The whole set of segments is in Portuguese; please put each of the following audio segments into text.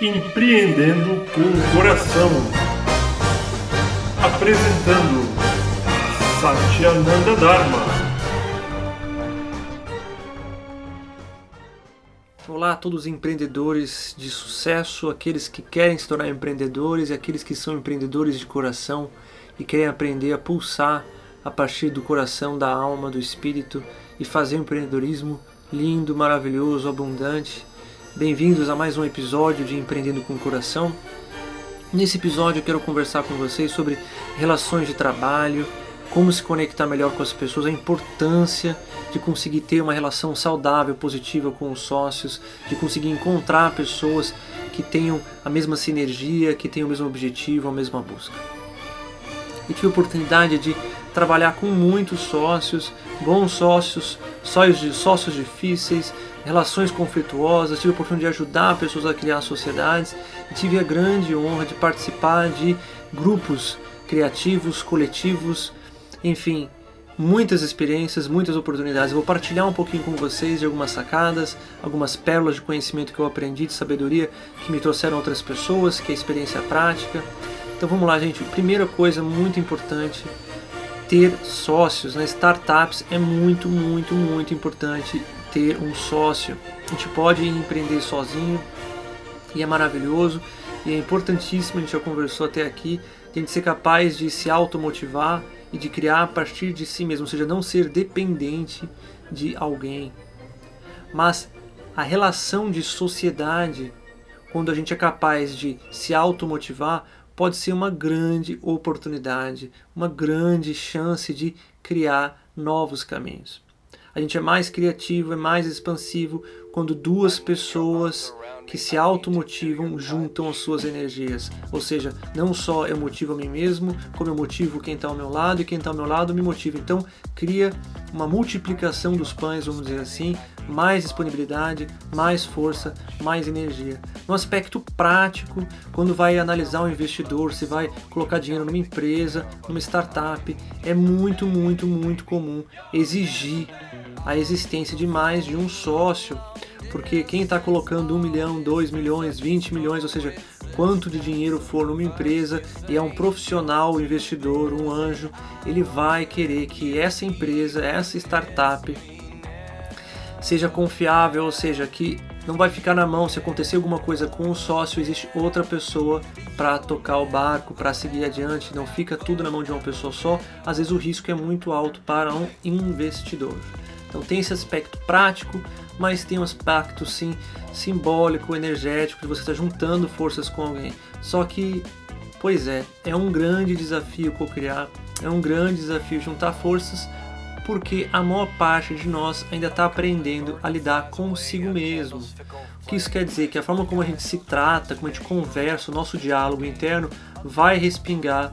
Empreendendo com o Coração. Apresentando Satyananda Dharma. Olá a todos os empreendedores de sucesso, aqueles que querem se tornar empreendedores e aqueles que são empreendedores de coração e querem aprender a pulsar a partir do coração, da alma, do espírito e fazer um empreendedorismo lindo, maravilhoso, abundante. Bem-vindos a mais um episódio de Empreendendo com o Coração. Nesse episódio eu quero conversar com vocês sobre relações de trabalho, como se conectar melhor com as pessoas, a importância de conseguir ter uma relação saudável, positiva com os sócios, de conseguir encontrar pessoas que tenham a mesma sinergia, que tenham o mesmo objetivo, a mesma busca. E tive a oportunidade de trabalhar com muitos sócios, bons sócios, sócios, difíceis, relações conflituosas, tive a oportunidade de ajudar pessoas a criar sociedades e tive a grande honra de participar de grupos criativos, coletivos, enfim, muitas experiências, muitas oportunidades. Eu vou partilhar um pouquinho com vocês de algumas sacadas, algumas pérolas de conhecimento que eu aprendi, de sabedoria que me trouxeram outras pessoas, que é experiência prática. Então vamos lá, gente. Primeira coisa muito importante ter sócios. Né? Startups é muito, muito, muito importante ter um sócio. A gente pode empreender sozinho e é maravilhoso e é importantíssimo, a gente já conversou até aqui, a gente ser capaz de se automotivar e de criar a partir de si mesmo, ou seja, não ser dependente de alguém. Mas a relação de sociedade, quando a gente é capaz de se automotivar, pode ser uma grande oportunidade, uma grande chance de criar novos caminhos. A gente é mais criativo, é mais expansivo quando duas pessoas que se automotivam juntam as suas energias. Ou seja, não só eu motivo a mim mesmo, como eu motivo quem está ao meu lado e quem está ao meu lado me motiva. Então, cria uma multiplicação dos pães, vamos dizer assim, mais disponibilidade, mais força, mais energia. No aspecto prático, quando vai analisar um investidor, se vai colocar dinheiro numa empresa, numa startup, é muito, muito, muito comum exigir a existência de mais de um sócio porque quem está colocando 1 milhão, 2 milhões, 20 milhões, ou seja, quanto de dinheiro for numa empresa e é um profissional, um investidor, um anjo, ele vai querer que essa empresa, essa startup seja confiável, ou seja, que não vai ficar na mão se acontecer alguma coisa com o sócio, existe outra pessoa para tocar o barco, para seguir adiante, não fica tudo na mão de uma pessoa só. Às vezes o risco é muito alto para um investidor. Então tem esse aspecto prático, mas tem um aspecto sim simbólico, energético, de você estar tá juntando forças com alguém. Só que, pois é, é um grande desafio co-criar, é um grande desafio juntar forças, porque a maior parte de nós ainda está aprendendo a lidar consigo mesmo. O que isso quer dizer? Que a forma como a gente se trata, como a gente conversa, o nosso diálogo interno vai respingar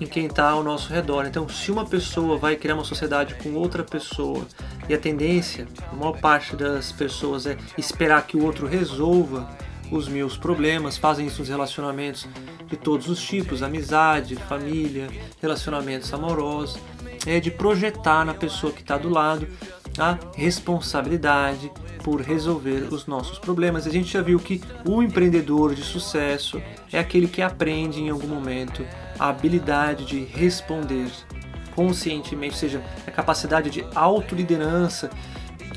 em quem está ao nosso redor. Então, se uma pessoa vai criar uma sociedade com outra pessoa e a tendência, a maior parte das pessoas é esperar que o outro resolva os meus problemas, fazem isso nos relacionamentos de todos os tipos, amizade, família, relacionamentos amorosos, é de projetar na pessoa que está do lado a responsabilidade por resolver os nossos problemas. A gente já viu que o empreendedor de sucesso é aquele que aprende em algum momento a habilidade de responder conscientemente, ou seja, a capacidade de autoliderança,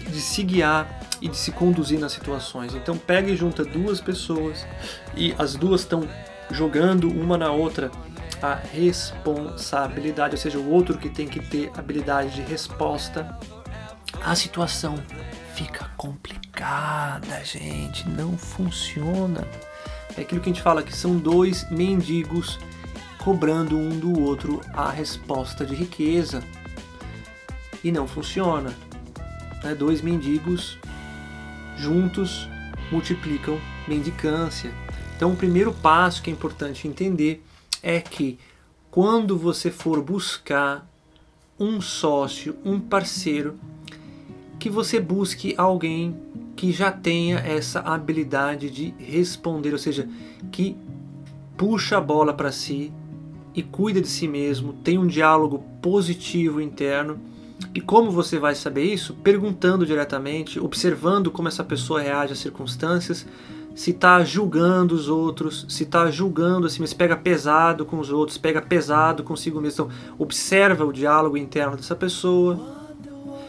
de se guiar e de se conduzir nas situações. Então pega e junta duas pessoas e as duas estão jogando uma na outra a responsabilidade, ou seja, o outro que tem que ter habilidade de resposta. A situação fica complicada, gente, não funciona. É aquilo que a gente fala que são dois mendigos cobrando um do outro a resposta de riqueza. E não funciona. Né? Dois mendigos juntos multiplicam mendicância. Então, o primeiro passo que é importante entender é que quando você for buscar um sócio, um parceiro, que você busque alguém que já tenha essa habilidade de responder, ou seja, que puxa a bola para si, e cuida de si mesmo, tem um diálogo positivo interno. E como você vai saber isso? Perguntando diretamente, observando como essa pessoa reage às circunstâncias, se está julgando os outros, se está julgando assim, se pega pesado com os outros, pega pesado consigo mesmo. Então, observa o diálogo interno dessa pessoa.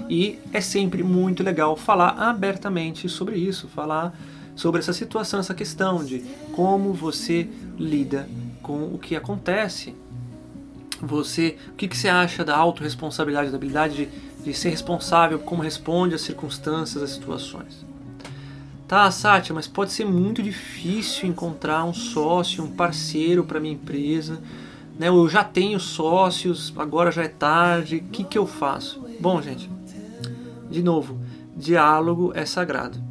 E é sempre muito legal falar abertamente sobre isso, falar sobre essa situação, essa questão de como você lida com o que acontece. Você, o que, que você acha da autorresponsabilidade, da habilidade de, de ser responsável, como responde às circunstâncias, às situações. Tá, Sátia, mas pode ser muito difícil encontrar um sócio, um parceiro para minha empresa. Né? Eu já tenho sócios, agora já é tarde, o que, que eu faço? Bom, gente, de novo, diálogo é sagrado.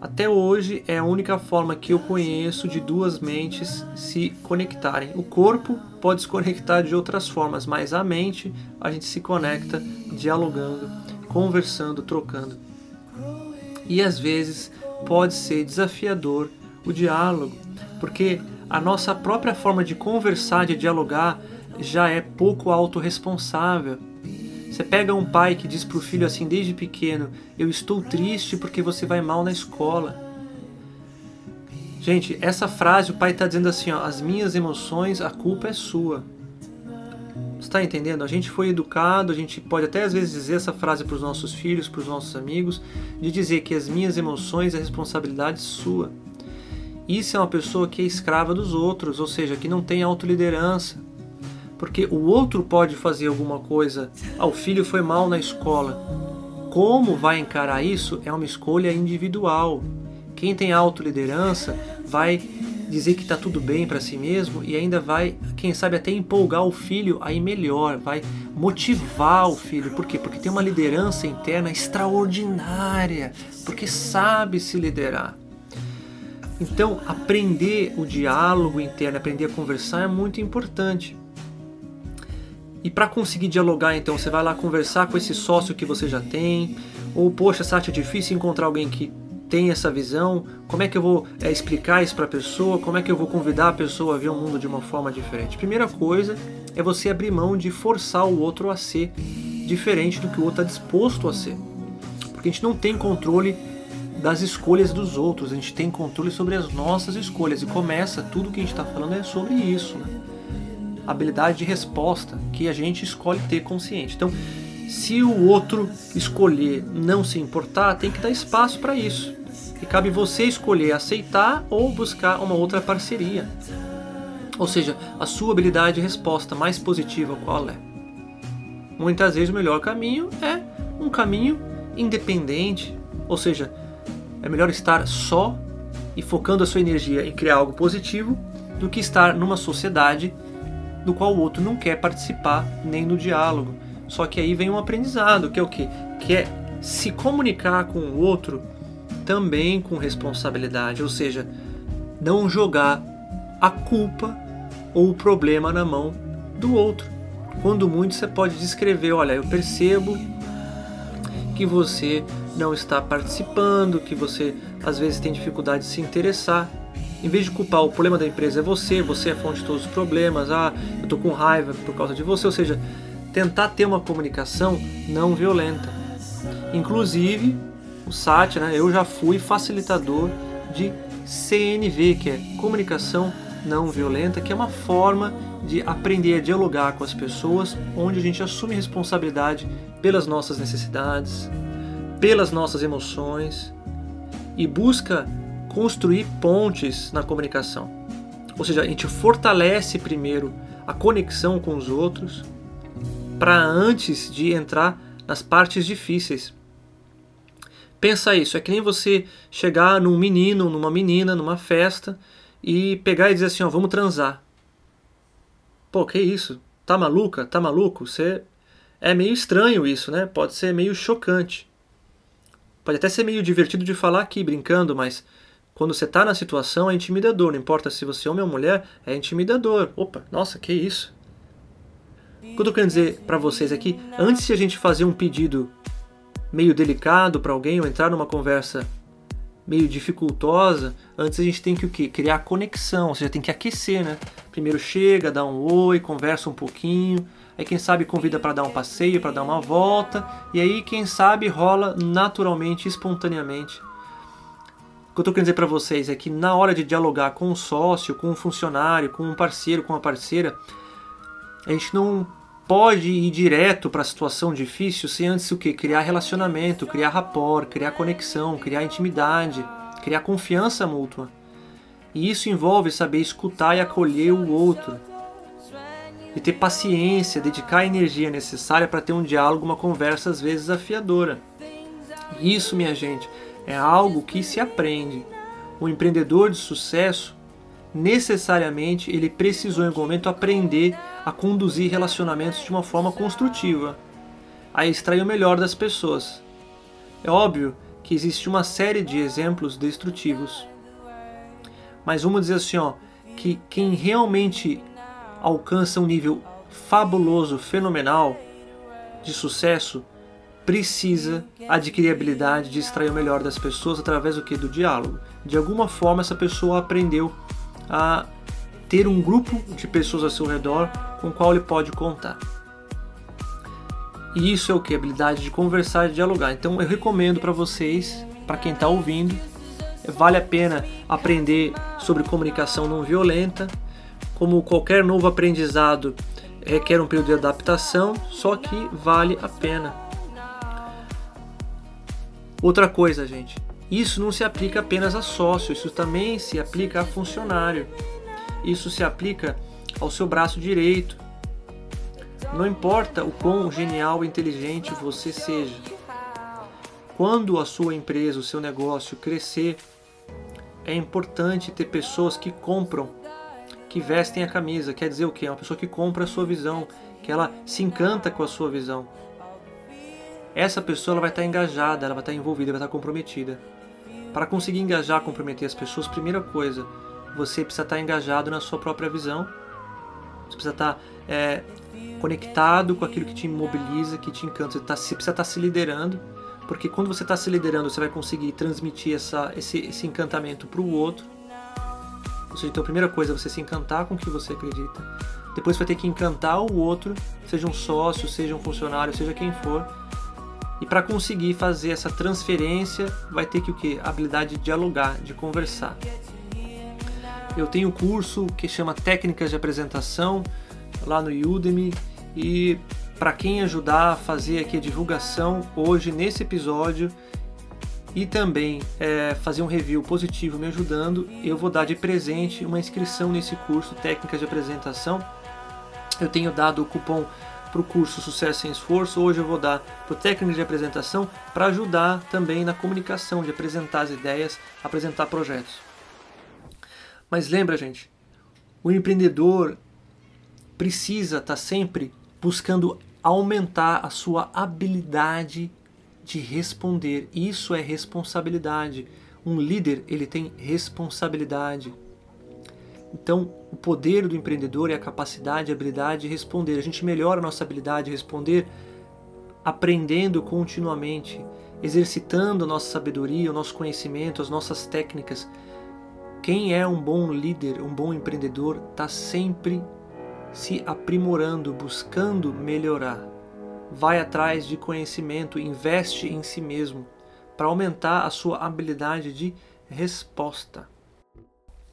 Até hoje é a única forma que eu conheço de duas mentes se conectarem. O corpo pode se conectar de outras formas, mas a mente a gente se conecta dialogando, conversando, trocando. E às vezes pode ser desafiador o diálogo, porque a nossa própria forma de conversar, de dialogar, já é pouco autorresponsável. Você pega um pai que diz para o filho assim desde pequeno: Eu estou triste porque você vai mal na escola. Gente, essa frase o pai está dizendo assim: ó, As minhas emoções, a culpa é sua. Está entendendo? A gente foi educado, a gente pode até às vezes dizer essa frase para os nossos filhos, para os nossos amigos, de dizer que as minhas emoções é responsabilidade sua. Isso é uma pessoa que é escrava dos outros, ou seja, que não tem autoliderança. Porque o outro pode fazer alguma coisa, ah, o filho foi mal na escola. Como vai encarar isso é uma escolha individual. Quem tem autoliderança vai dizer que está tudo bem para si mesmo e ainda vai, quem sabe, até empolgar o filho a ir melhor, vai motivar o filho. Por quê? Porque tem uma liderança interna extraordinária, porque sabe se liderar. Então, aprender o diálogo interno, aprender a conversar é muito importante. E para conseguir dialogar, então, você vai lá conversar com esse sócio que você já tem, ou poxa, Sati, é difícil encontrar alguém que tem essa visão, como é que eu vou é, explicar isso para a pessoa, como é que eu vou convidar a pessoa a ver o mundo de uma forma diferente. Primeira coisa é você abrir mão de forçar o outro a ser diferente do que o outro está disposto a ser. Porque a gente não tem controle das escolhas dos outros, a gente tem controle sobre as nossas escolhas. E começa, tudo que a gente está falando é sobre isso. Né? Habilidade de resposta que a gente escolhe ter consciente. Então, se o outro escolher não se importar, tem que dar espaço para isso. E cabe você escolher aceitar ou buscar uma outra parceria. Ou seja, a sua habilidade de resposta mais positiva qual é? Muitas vezes o melhor caminho é um caminho independente, ou seja, é melhor estar só e focando a sua energia em criar algo positivo do que estar numa sociedade do qual o outro não quer participar nem no diálogo. Só que aí vem um aprendizado, que é o quê? Que é se comunicar com o outro também com responsabilidade, ou seja, não jogar a culpa ou o problema na mão do outro. Quando muito você pode descrever, olha, eu percebo que você não está participando, que você às vezes tem dificuldade de se interessar. Em vez de culpar o problema da empresa é você, você é a fonte de todos os problemas, ah, eu estou com raiva por causa de você, ou seja, tentar ter uma comunicação não violenta. Inclusive, o SAT, né, eu já fui facilitador de CNV, que é comunicação não violenta, que é uma forma de aprender a dialogar com as pessoas, onde a gente assume responsabilidade pelas nossas necessidades, pelas nossas emoções e busca construir pontes na comunicação. Ou seja, a gente fortalece primeiro a conexão com os outros para antes de entrar nas partes difíceis. Pensa isso, é que nem você chegar num menino, numa menina, numa festa e pegar e dizer assim, ó, vamos transar. Pô, que isso? Tá maluca? Tá maluco? Você é meio estranho isso, né? Pode ser meio chocante. Pode até ser meio divertido de falar aqui brincando, mas quando você está na situação é intimidador. Não importa se você é homem ou mulher, é intimidador. Opa, nossa, que isso? O que eu tô querendo dizer para vocês aqui, antes de a gente fazer um pedido meio delicado para alguém ou entrar numa conversa meio dificultosa, antes a gente tem que o quê? Criar conexão, ou seja, tem que aquecer, né? Primeiro chega, dá um oi, conversa um pouquinho, aí quem sabe convida para dar um passeio, para dar uma volta, e aí quem sabe rola naturalmente, espontaneamente que eu estou querendo dizer para vocês é que na hora de dialogar com um sócio, com um funcionário, com um parceiro, com uma parceira, a gente não pode ir direto para a situação difícil sem antes o que? Criar relacionamento, criar rapport, criar conexão, criar intimidade, criar confiança mútua. E isso envolve saber escutar e acolher o outro. E ter paciência, dedicar a energia necessária para ter um diálogo, uma conversa às vezes afiadora. Isso, minha gente, é algo que se aprende. O empreendedor de sucesso, necessariamente, ele precisou em algum momento aprender a conduzir relacionamentos de uma forma construtiva, a extrair o melhor das pessoas. É óbvio que existe uma série de exemplos destrutivos. Mas vamos dizer assim, ó, que quem realmente alcança um nível fabuloso, fenomenal de sucesso, precisa adquirir a habilidade de extrair o melhor das pessoas através do que do diálogo. De alguma forma essa pessoa aprendeu a ter um grupo de pessoas ao seu redor com o qual ele pode contar. E isso é o que? Habilidade de conversar e dialogar. Então eu recomendo para vocês, para quem está ouvindo, vale a pena aprender sobre comunicação não violenta. Como qualquer novo aprendizado requer um período de adaptação, só que vale a pena. Outra coisa, gente, isso não se aplica apenas a sócio, isso também se aplica a funcionário. Isso se aplica ao seu braço direito. Não importa o quão genial e inteligente você seja. Quando a sua empresa, o seu negócio crescer, é importante ter pessoas que compram, que vestem a camisa. Quer dizer o quê? É uma pessoa que compra a sua visão, que ela se encanta com a sua visão essa pessoa ela vai estar engajada, ela vai estar envolvida, vai estar comprometida. Para conseguir engajar, comprometer as pessoas, primeira coisa, você precisa estar engajado na sua própria visão. Você precisa estar é, conectado com aquilo que te mobiliza, que te encanta. Você, tá, você precisa estar se liderando, porque quando você está se liderando, você vai conseguir transmitir essa, esse, esse encantamento para o outro. Ou seja, então a primeira coisa é você se encantar com o que você acredita. Depois você vai ter que encantar o outro, seja um sócio, seja um funcionário, seja quem for, e para conseguir fazer essa transferência, vai ter que o que? Habilidade de dialogar, de conversar. Eu tenho um curso que chama Técnicas de Apresentação lá no Udemy e para quem ajudar a fazer aqui a divulgação hoje nesse episódio e também é, fazer um review positivo me ajudando, eu vou dar de presente uma inscrição nesse curso Técnicas de Apresentação. Eu tenho dado o cupom para o curso Sucesso sem Esforço. Hoje eu vou dar para o técnico de apresentação para ajudar também na comunicação, de apresentar as ideias, apresentar projetos. Mas lembra, gente, o empreendedor precisa estar tá sempre buscando aumentar a sua habilidade de responder. Isso é responsabilidade. Um líder, ele tem responsabilidade. Então, o poder do empreendedor é a capacidade, a habilidade de responder. A gente melhora a nossa habilidade de responder aprendendo continuamente, exercitando a nossa sabedoria, o nosso conhecimento, as nossas técnicas. Quem é um bom líder, um bom empreendedor, está sempre se aprimorando, buscando melhorar. Vai atrás de conhecimento, investe em si mesmo para aumentar a sua habilidade de resposta.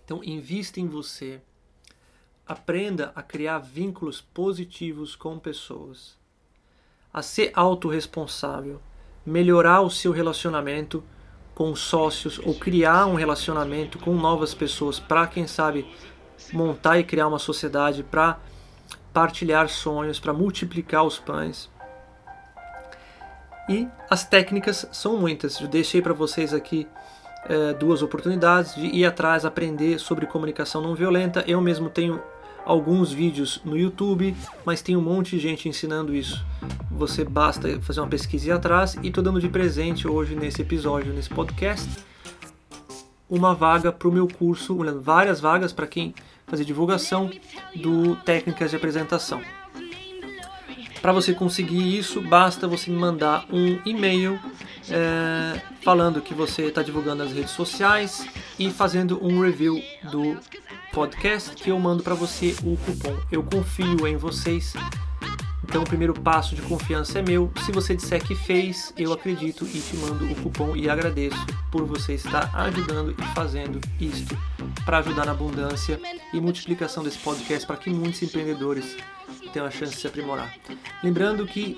Então, invista em você. Aprenda a criar vínculos positivos com pessoas. A ser autorresponsável. Melhorar o seu relacionamento com sócios ou criar um relacionamento com novas pessoas para, quem sabe, montar e criar uma sociedade para partilhar sonhos, para multiplicar os pães. E as técnicas são muitas. Eu deixei para vocês aqui é, duas oportunidades de ir atrás, aprender sobre comunicação não violenta. Eu mesmo tenho alguns vídeos no YouTube, mas tem um monte de gente ensinando isso. Você basta fazer uma pesquisa e ir atrás e estou dando de presente hoje nesse episódio, nesse podcast, uma vaga para o meu curso, várias vagas para quem fazer divulgação do técnicas de apresentação. Para você conseguir isso, basta você me mandar um e-mail é, falando que você está divulgando nas redes sociais e fazendo um review do podcast que eu mando para você o cupom. Eu confio em vocês. Então o primeiro passo de confiança é meu. Se você disser que fez, eu acredito e te mando o cupom e agradeço por você estar ajudando e fazendo isto para ajudar na abundância e multiplicação desse podcast para que muitos empreendedores tenham a chance de se aprimorar. Lembrando que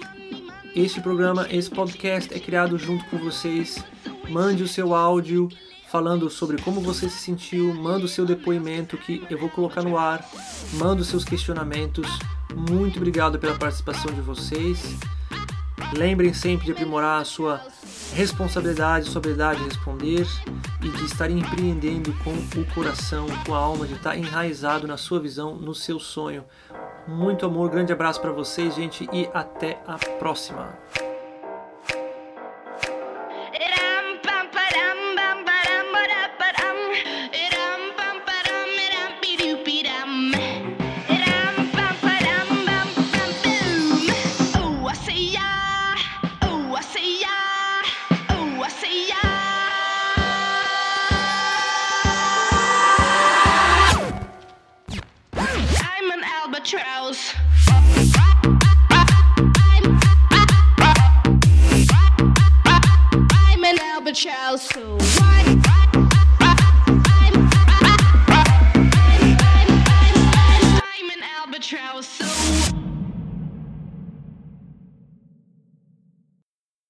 este programa, esse podcast é criado junto com vocês. Mande o seu áudio falando sobre como você se sentiu, manda o seu depoimento que eu vou colocar no ar, manda os seus questionamentos. Muito obrigado pela participação de vocês. Lembrem sempre de aprimorar a sua responsabilidade, sua habilidade de responder e de estar empreendendo com o coração, com a alma, de estar enraizado na sua visão, no seu sonho. Muito amor, grande abraço para vocês, gente, e até a próxima.